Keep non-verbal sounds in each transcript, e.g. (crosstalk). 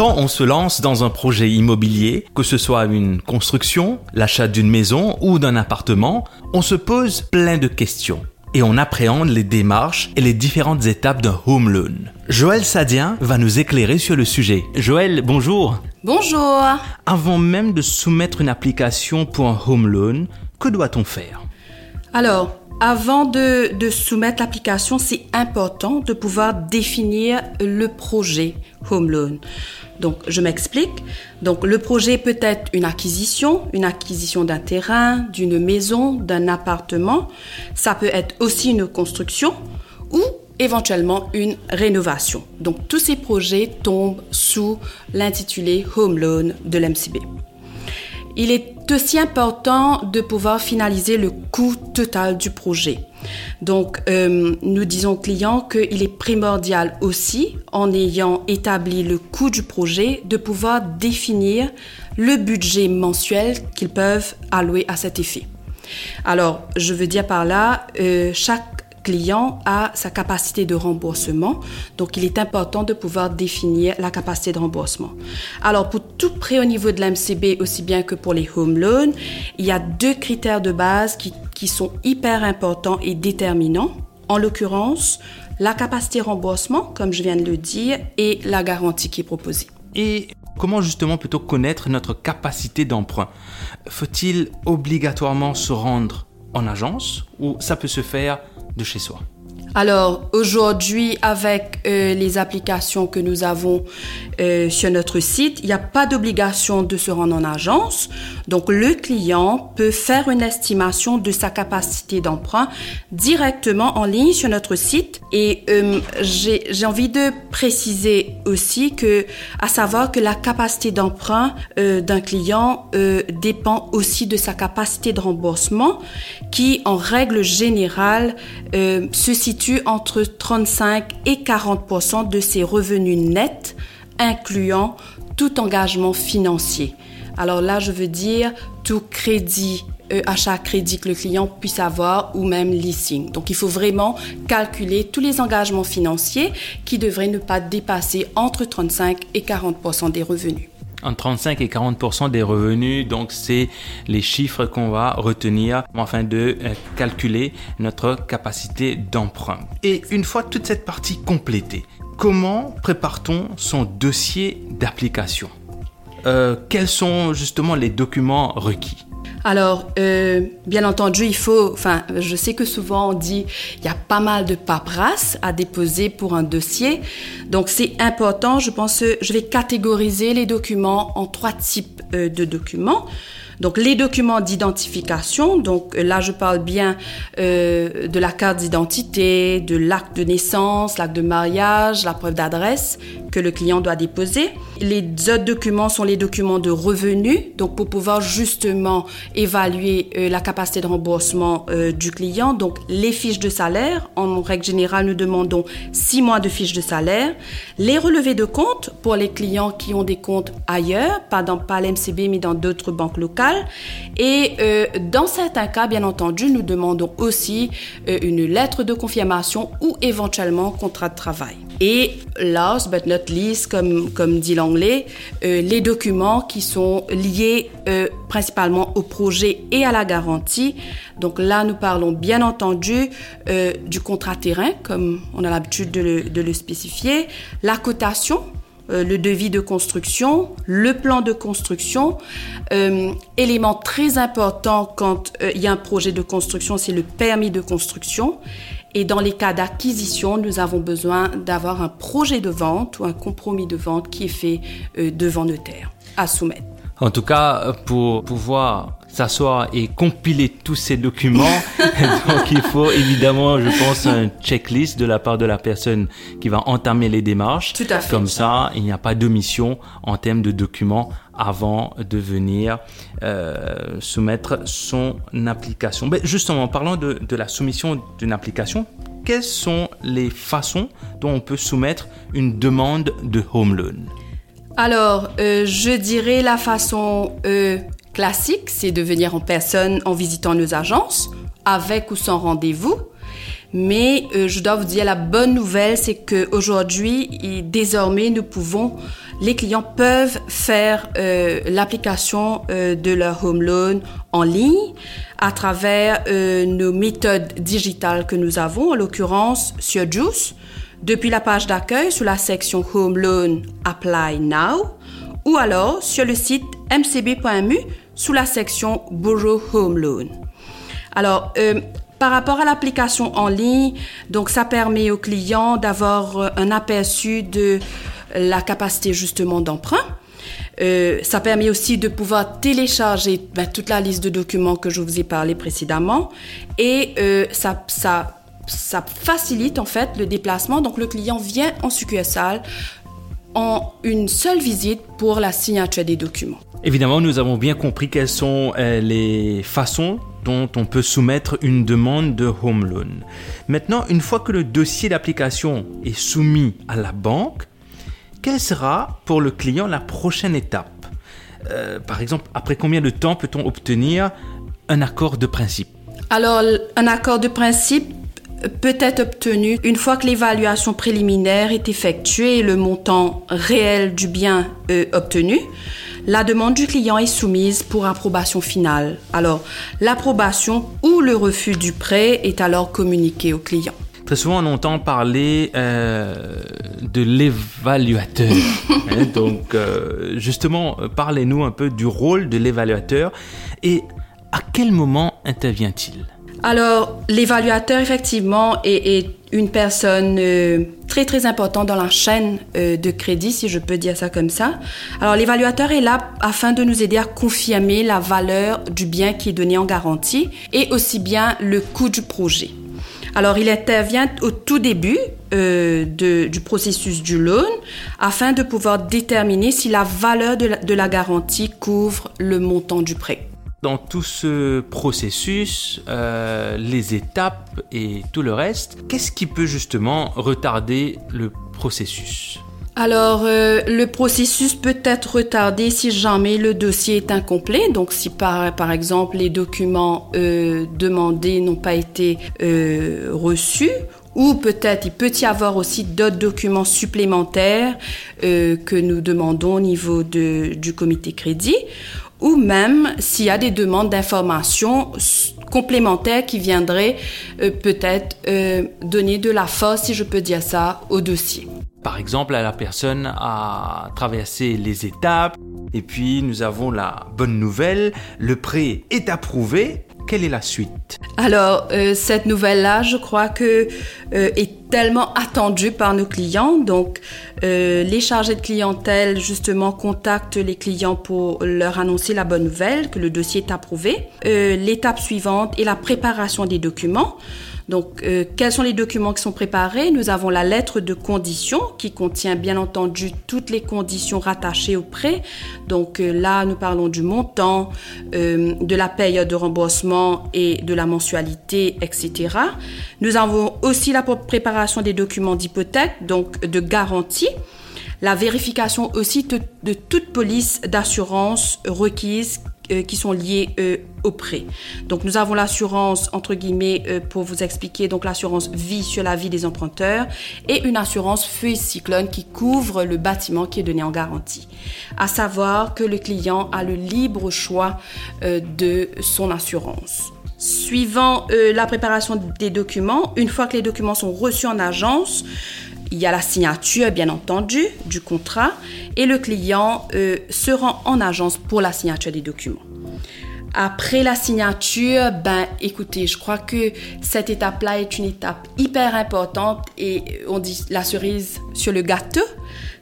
Quand on se lance dans un projet immobilier, que ce soit une construction, l'achat d'une maison ou d'un appartement, on se pose plein de questions et on appréhende les démarches et les différentes étapes d'un home loan. Joël Sadien va nous éclairer sur le sujet. Joël, bonjour. Bonjour. Avant même de soumettre une application pour un home loan, que doit-on faire? Alors, avant de, de soumettre l'application, c'est important de pouvoir définir le projet home loan. Donc, je m'explique. Donc, le projet peut être une acquisition, une acquisition d'un terrain, d'une maison, d'un appartement. Ça peut être aussi une construction ou éventuellement une rénovation. Donc, tous ces projets tombent sous l'intitulé Home Loan de l'MCB. Il est aussi important de pouvoir finaliser le coût total du projet. Donc, euh, nous disons aux clients qu'il est primordial aussi, en ayant établi le coût du projet, de pouvoir définir le budget mensuel qu'ils peuvent allouer à cet effet. Alors, je veux dire par là, euh, chaque client a sa capacité de remboursement. Donc, il est important de pouvoir définir la capacité de remboursement. Alors, pour tout prêt au niveau de l'MCB, aussi bien que pour les home loans, il y a deux critères de base qui, qui sont hyper importants et déterminants. En l'occurrence, la capacité de remboursement, comme je viens de le dire, et la garantie qui est proposée. Et comment justement plutôt connaître notre capacité d'emprunt? Faut-il obligatoirement se rendre en agence ou ça peut se faire chez soi alors aujourd'hui, avec euh, les applications que nous avons euh, sur notre site, il n'y a pas d'obligation de se rendre en agence. Donc le client peut faire une estimation de sa capacité d'emprunt directement en ligne sur notre site. Et euh, j'ai envie de préciser aussi que, à savoir que la capacité d'emprunt d'un client dépend aussi de sa capacité de remboursement, qui en règle générale se situe entre 35 et 40% de ses revenus nets, incluant tout engagement financier. Alors là, je veux dire tout crédit, euh, achat crédit que le client puisse avoir ou même leasing. Donc il faut vraiment calculer tous les engagements financiers qui devraient ne pas dépasser entre 35 et 40 des revenus entre 35 et 40% des revenus. Donc, c'est les chiffres qu'on va retenir afin de euh, calculer notre capacité d'emprunt. Et une fois toute cette partie complétée, comment prépare-t-on son dossier d'application? Euh, Quels sont justement les documents requis? Alors, euh, bien entendu, il faut, enfin, je sais que souvent on dit, il y a pas mal de paperasse à déposer pour un dossier. Donc, c'est important, je pense, je vais catégoriser les documents en trois types euh, de documents. Donc les documents d'identification, donc euh, là je parle bien euh, de la carte d'identité, de l'acte de naissance, l'acte de mariage, la preuve d'adresse que le client doit déposer. Les autres documents sont les documents de revenus, donc pour pouvoir justement évaluer euh, la capacité de remboursement du client. Donc les fiches de salaire, en règle générale nous demandons six mois de fiches de salaire. Les relevés de compte pour les clients qui ont des comptes ailleurs, pas dans pas l'MCB mais dans d'autres banques locales et euh, dans certains cas, bien entendu, nous demandons aussi euh, une lettre de confirmation ou éventuellement contrat de travail. Et last but not least, comme, dit l'anglais, euh, les documents qui sont liés principalement au projet et à la garantie. Donc là, nous parlons bien entendu du contrat terrain, comme on a l'habitude de de le spécifier, la cotation euh, le devis de construction, le plan de construction. Euh, élément très important quand euh, il y a un projet de construction, c'est le permis de construction. Et dans les cas d'acquisition, nous avons besoin d'avoir un projet de vente ou un compromis de vente qui est fait devant notaire à soumettre. En tout cas, pour pouvoir s'asseoir et compiler tous ces documents. (laughs) Donc il faut évidemment, je pense, un checklist de la part de la personne qui va entamer les démarches. Tout à fait. Comme ça, il n'y a pas d'omission en termes de documents avant de venir euh, soumettre son application. Mais justement, en parlant de, de la soumission d'une application, quelles sont les façons dont on peut soumettre une demande de home loan? Alors, euh, je dirais la façon euh, classique, c'est de venir en personne en visitant nos agences, avec ou sans rendez-vous. Mais euh, je dois vous dire, la bonne nouvelle, c'est qu'aujourd'hui, désormais, nous pouvons, les clients peuvent faire euh, l'application euh, de leur home loan en ligne à travers nos méthodes digitales que nous avons, en l'occurrence sur Juice, depuis la page d'accueil sous la section Home Loan Apply Now, ou alors sur le site mcb.mu sous la section Borrow Home Loan. Alors, par rapport à l'application en ligne, donc ça permet aux clients d'avoir euh, un aperçu de la capacité justement d'emprunt. Euh, ça permet aussi de pouvoir télécharger ben, toute la liste de documents que je vous ai parlé précédemment et euh, ça, ça, ça facilite en fait le déplacement. Donc le client vient en succursale en une seule visite pour la signature des documents. Évidemment, nous avons bien compris quelles sont les façons dont on peut soumettre une demande de home loan. Maintenant, une fois que le dossier d'application est soumis à la banque, quelle sera pour le client la prochaine étape? Euh, Par exemple, après combien de temps peut-on obtenir un accord de principe? Alors, un accord de principe peut être obtenu une fois que l'évaluation préliminaire est effectuée et le montant réel du bien euh, obtenu. La demande du client est soumise pour approbation finale. Alors, l'approbation ou le refus du prêt est alors communiqué au client. Très souvent, on entend parler euh, de l'évaluateur. (laughs) Hein, donc, euh, justement, parlez-nous un peu du rôle de l'évaluateur et à quel moment intervient-il? Alors, l'évaluateur, effectivement, est, une personne euh, très, très importante dans la chaîne euh, de crédit, si je peux dire ça comme ça. Alors, l'évaluateur est là afin de nous aider à confirmer la valeur du bien qui est donné en garantie et aussi bien le coût du projet. Alors, il intervient au tout début euh, du processus du loan afin de pouvoir déterminer si la valeur de la garantie couvre le montant du prêt dans tout ce processus, euh, les étapes et tout le reste, qu'est-ce qui peut justement retarder le processus? Alors, euh, le processus peut être retardé si jamais le dossier est incomplet. Donc, si par, par exemple les documents euh, demandés n'ont pas été reçus, ou peut-être il peut y avoir aussi d'autres documents supplémentaires que nous demandons au niveau de, du comité crédit ou même s'il y a des demandes d'informations complémentaires qui viendraient euh, peut-être euh, donner de la force, si je peux dire ça, au dossier. Par exemple, la personne a traversé les étapes et puis nous avons la bonne nouvelle, le prêt est approuvé quelle est la suite? Alors, euh, cette nouvelle-là, je crois que euh, est tellement attendue par nos clients. Donc, euh, les chargés de clientèle, justement, contactent les clients pour leur annoncer la bonne nouvelle, que le dossier est approuvé. L'étape suivante est la préparation des documents. Donc, euh, quels sont les documents qui sont préparés? Nous avons la lettre de condition qui contient bien entendu toutes les conditions rattachées au prêt. Donc euh, là, nous parlons du montant, euh, de la période de remboursement et de la mensualité, etc. Nous avons aussi la préparation des documents d'hypothèque, donc de garantie la vérification aussi de toute police d'assurance requise euh, qui sont liées euh, au prêt. Donc nous avons l'assurance entre guillemets euh, pour vous expliquer donc l'assurance vie sur la vie des emprunteurs et une assurance feu et cyclone qui couvre le bâtiment qui est donné en garantie. À savoir que le client a le libre choix de son assurance. Suivant la préparation des documents, une fois que les documents sont reçus en agence, il y a la signature, bien entendu, du contrat et le client euh, se rend en agence pour la signature des documents. Après la signature, ben écoutez, je crois que cette étape-là est une étape hyper importante et on dit la cerise sur le gâteau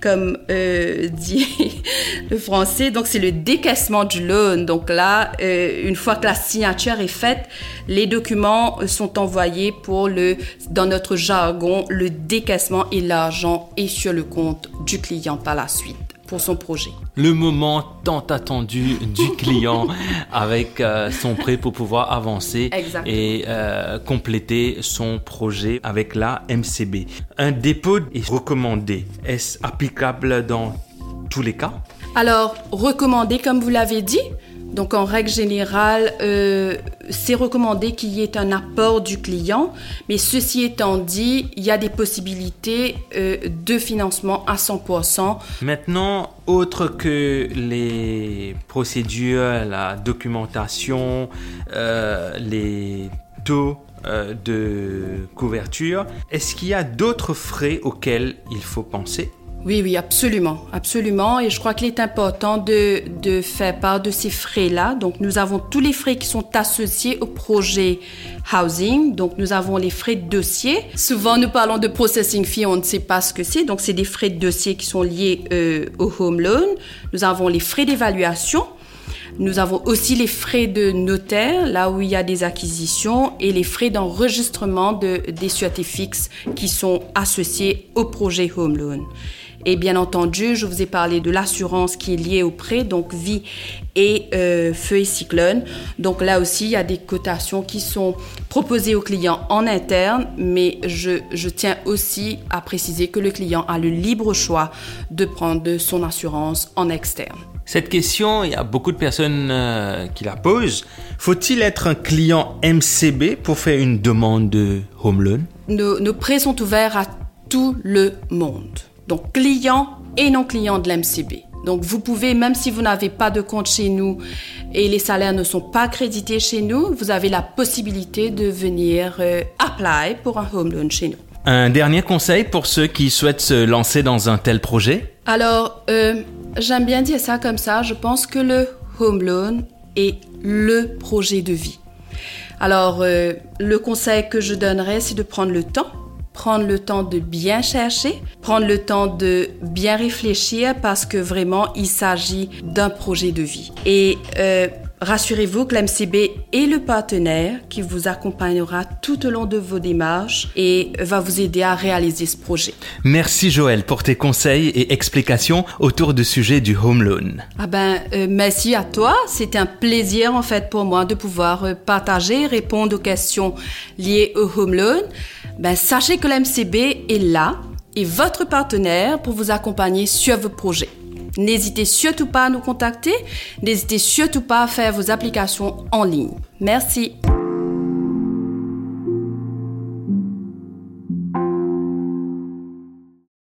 comme euh, dit (laughs) le français. Donc, c'est le décaissement du loan. Donc là, euh, une fois que la signature est faite, les documents sont envoyés pour le, dans notre jargon, le décaissement et l'argent est sur le compte du client par la suite pour son projet. Le moment tant attendu du (laughs) client avec euh, son prêt pour pouvoir avancer et euh, compléter son projet avec la MCB. Un dépôt est recommandé. Est-ce applicable dans tous les cas? Alors, recommandé comme vous l'avez dit, donc en règle générale, euh, c'est recommandé qu'il y ait un apport du client, mais ceci étant dit, il y a des possibilités euh, de financement à 100%. Maintenant, autre que les procédures, la documentation, euh, les taux euh, de couverture, est-ce qu'il y a d'autres frais auxquels il faut penser? Oui, oui, absolument, absolument. Et je crois qu'il est important de, de faire part de ces frais-là. Donc, nous avons tous les frais qui sont associés au projet housing. Donc, nous avons les frais de dossier. Souvent, nous parlons de processing fee, on ne sait pas ce que c'est. Donc, c'est des frais de dossier qui sont liés euh, au home loan. Nous avons les frais d'évaluation. Nous avons aussi les frais de notaire, là où il y a des acquisitions, et les frais d'enregistrement de, des sûretés fixes qui sont associés au projet Home Loan. Et bien entendu, je vous ai parlé de l'assurance qui est liée au prêt, donc vie et euh, feu et cyclone. Donc là aussi, il y a des cotations qui sont proposées aux clients en interne, mais je, je tiens aussi à préciser que le client a le libre choix de prendre son assurance en externe. Cette question, il y a beaucoup de personnes euh, qui la posent. Faut-il être un client MCB pour faire une demande de home loan? Nos, nos prêts sont ouverts à tout le monde donc client et non client de l'MCB. Donc vous pouvez, même si vous n'avez pas de compte chez nous et les salaires ne sont pas crédités chez nous, vous avez la possibilité de venir euh, apply pour un home loan chez nous. Un dernier conseil pour ceux qui souhaitent se lancer dans un tel projet? Alors, euh, j'aime bien dire ça comme ça. Je pense que le home loan est le projet de vie. Alors, euh, le conseil que je donnerais, c'est de prendre le temps prendre le temps de bien chercher, prendre le temps de bien réfléchir parce que vraiment il s'agit d'un projet de vie. Et euh, Rassurez-vous que l'MCB est le partenaire qui vous accompagnera tout au long de vos démarches et va vous aider à réaliser ce projet. Merci Joël pour tes conseils et explications autour du sujet du home loan. Ah ben euh, merci à toi, c'était un plaisir en fait pour moi de pouvoir euh, partager, répondre aux questions liées au home loan. Ben sachez que l'MCB est là et votre partenaire pour vous accompagner sur vos projets. N'hésitez surtout pas à nous contacter. N'hésitez surtout pas à faire vos applications en ligne. Merci.